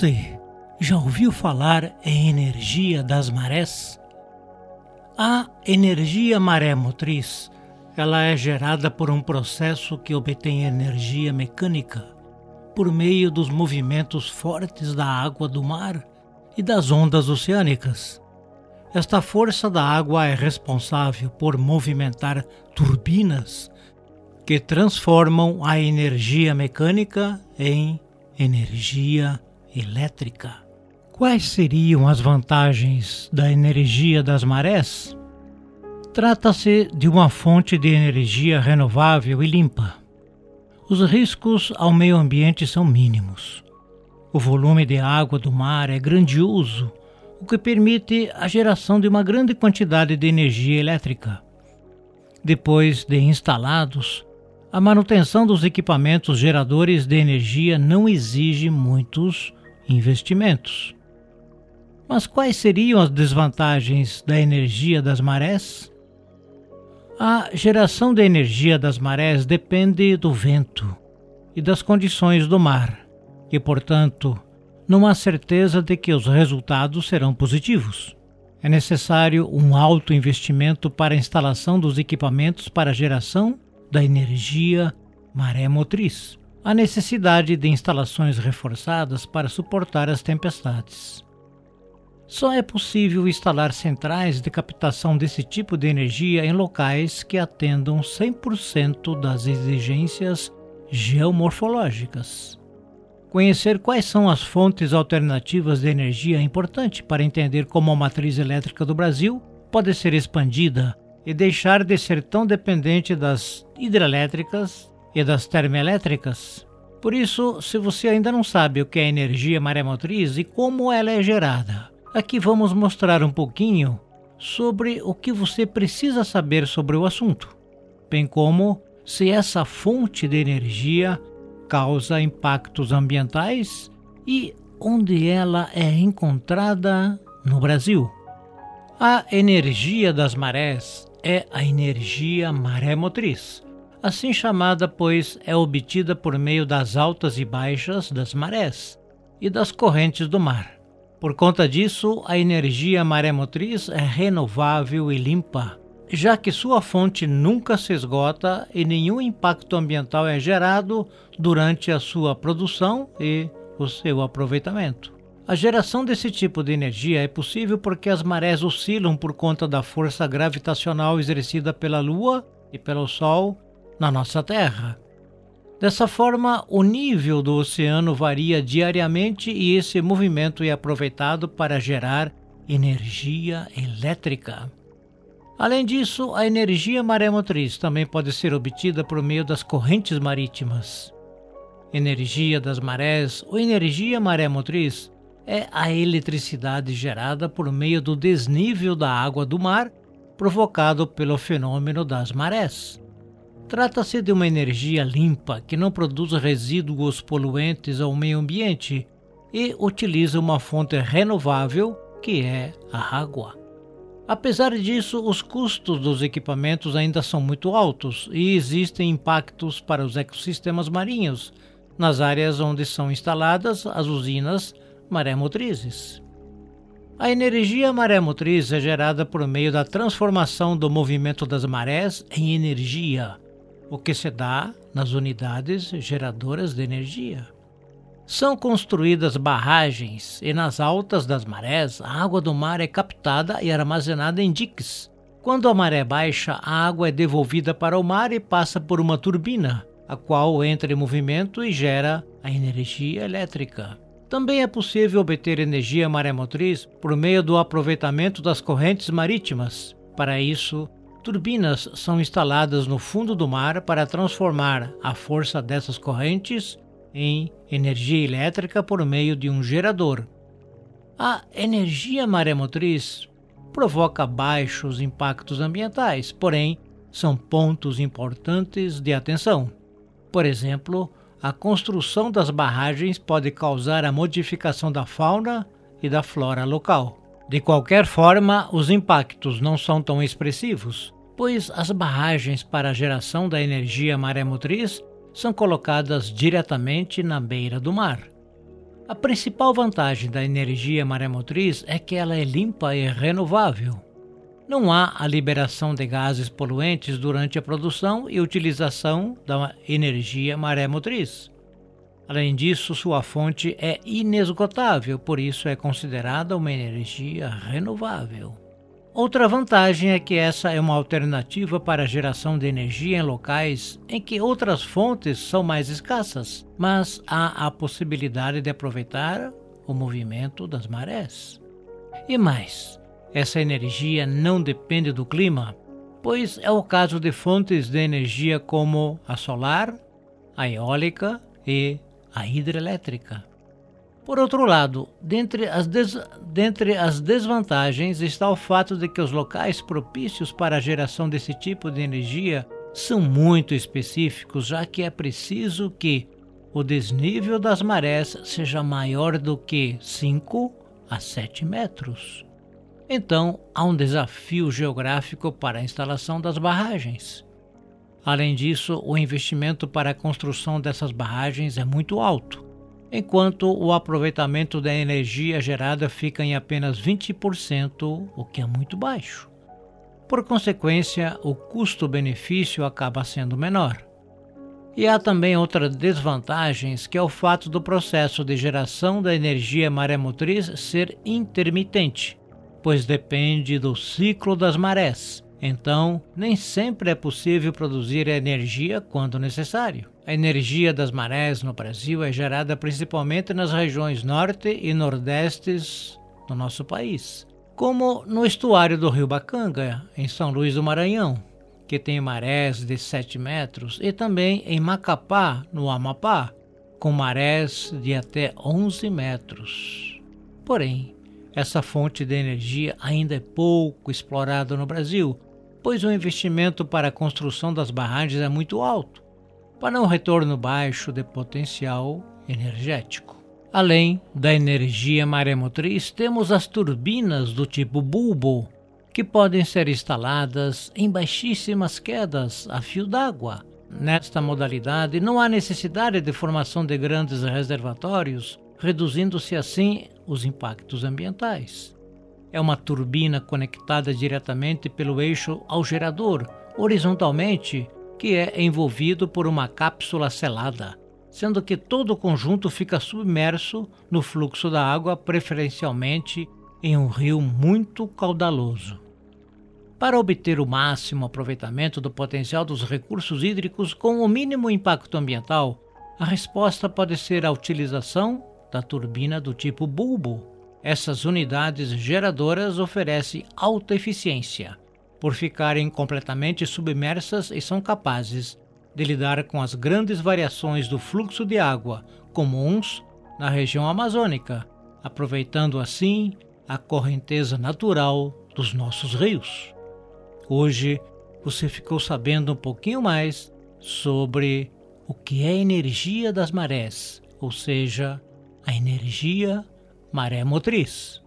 Você já ouviu falar em energia das marés? A energia maré motriz, ela é gerada por um processo que obtém energia mecânica por meio dos movimentos fortes da água do mar e das ondas oceânicas. Esta força da água é responsável por movimentar turbinas que transformam a energia mecânica em energia elétrica. Quais seriam as vantagens da energia das marés? Trata-se de uma fonte de energia renovável e limpa. Os riscos ao meio ambiente são mínimos. O volume de água do mar é grandioso, o que permite a geração de uma grande quantidade de energia elétrica. Depois de instalados, a manutenção dos equipamentos geradores de energia não exige muitos investimentos. Mas quais seriam as desvantagens da energia das marés? A geração de energia das marés depende do vento e das condições do mar, e, portanto, não há certeza de que os resultados serão positivos. É necessário um alto investimento para a instalação dos equipamentos para a geração da energia maré motriz. A necessidade de instalações reforçadas para suportar as tempestades. Só é possível instalar centrais de captação desse tipo de energia em locais que atendam 100% das exigências geomorfológicas. Conhecer quais são as fontes alternativas de energia é importante para entender como a matriz elétrica do Brasil pode ser expandida e deixar de ser tão dependente das hidrelétricas e das termoelétricas. Por isso, se você ainda não sabe o que é energia maremotriz e como ela é gerada, aqui vamos mostrar um pouquinho sobre o que você precisa saber sobre o assunto, bem como se essa fonte de energia causa impactos ambientais e onde ela é encontrada no Brasil. A energia das marés é a energia maré motriz, assim chamada pois é obtida por meio das altas e baixas das marés e das correntes do mar. Por conta disso, a energia maré motriz é renovável e limpa, já que sua fonte nunca se esgota e nenhum impacto ambiental é gerado durante a sua produção e o seu aproveitamento. A geração desse tipo de energia é possível porque as marés oscilam por conta da força gravitacional exercida pela Lua e pelo Sol na nossa Terra. Dessa forma, o nível do oceano varia diariamente e esse movimento é aproveitado para gerar energia elétrica. Além disso, a energia maremotriz também pode ser obtida por meio das correntes marítimas. Energia das marés ou energia maremotriz é a eletricidade gerada por meio do desnível da água do mar provocado pelo fenômeno das marés. Trata-se de uma energia limpa que não produz resíduos poluentes ao meio ambiente e utiliza uma fonte renovável que é a água. Apesar disso, os custos dos equipamentos ainda são muito altos e existem impactos para os ecossistemas marinhos nas áreas onde são instaladas as usinas maré-motrizes. A energia maré-motriz é gerada por meio da transformação do movimento das marés em energia, o que se dá nas unidades geradoras de energia. São construídas barragens e nas altas das marés a água do mar é captada e armazenada em diques. Quando a maré baixa, a água é devolvida para o mar e passa por uma turbina, a qual entra em movimento e gera a energia elétrica. Também é possível obter energia maremotriz por meio do aproveitamento das correntes marítimas. Para isso, turbinas são instaladas no fundo do mar para transformar a força dessas correntes em energia elétrica por meio de um gerador. A energia maremotriz provoca baixos impactos ambientais, porém, são pontos importantes de atenção. Por exemplo, a construção das barragens pode causar a modificação da fauna e da flora local. De qualquer forma, os impactos não são tão expressivos, pois as barragens para a geração da energia maremotriz são colocadas diretamente na beira do mar. A principal vantagem da energia maremotriz é que ela é limpa e renovável. Não há a liberação de gases poluentes durante a produção e utilização da energia maremotriz. Além disso, sua fonte é inesgotável, por isso é considerada uma energia renovável. Outra vantagem é que essa é uma alternativa para a geração de energia em locais em que outras fontes são mais escassas, mas há a possibilidade de aproveitar o movimento das marés. E mais, essa energia não depende do clima, pois é o caso de fontes de energia como a solar, a eólica e a hidrelétrica. Por outro lado, dentre as, des... dentre as desvantagens está o fato de que os locais propícios para a geração desse tipo de energia são muito específicos, já que é preciso que o desnível das marés seja maior do que 5 a 7 metros. Então, há um desafio geográfico para a instalação das barragens. Além disso, o investimento para a construção dessas barragens é muito alto, enquanto o aproveitamento da energia gerada fica em apenas 20%, o que é muito baixo. Por consequência, o custo-benefício acaba sendo menor. E há também outras desvantagens, que é o fato do processo de geração da energia maremotriz ser intermitente, pois depende do ciclo das marés então, nem sempre é possível produzir energia quando necessário. A energia das marés no Brasil é gerada principalmente nas regiões norte e nordestes do nosso país, como no estuário do Rio Bacanga, em São Luís do Maranhão, que tem marés de 7 metros, e também em Macapá, no Amapá, com marés de até 11 metros. Porém, essa fonte de energia ainda é pouco explorada no Brasil, pois o investimento para a construção das barragens é muito alto, para um retorno baixo de potencial energético. Além da energia maremotriz, temos as turbinas do tipo bulbo, que podem ser instaladas em baixíssimas quedas a fio d'água. Nesta modalidade, não há necessidade de formação de grandes reservatórios, reduzindo-se assim os impactos ambientais. É uma turbina conectada diretamente pelo eixo ao gerador, horizontalmente, que é envolvido por uma cápsula selada, sendo que todo o conjunto fica submerso no fluxo da água, preferencialmente em um rio muito caudaloso. Para obter o máximo aproveitamento do potencial dos recursos hídricos com o mínimo impacto ambiental, a resposta pode ser a utilização da turbina do tipo bulbo, essas unidades geradoras oferecem alta eficiência, por ficarem completamente submersas e são capazes de lidar com as grandes variações do fluxo de água comuns na região amazônica, aproveitando assim a correnteza natural dos nossos rios. Hoje você ficou sabendo um pouquinho mais sobre o que é energia das marés, ou seja, a energia maré motriz.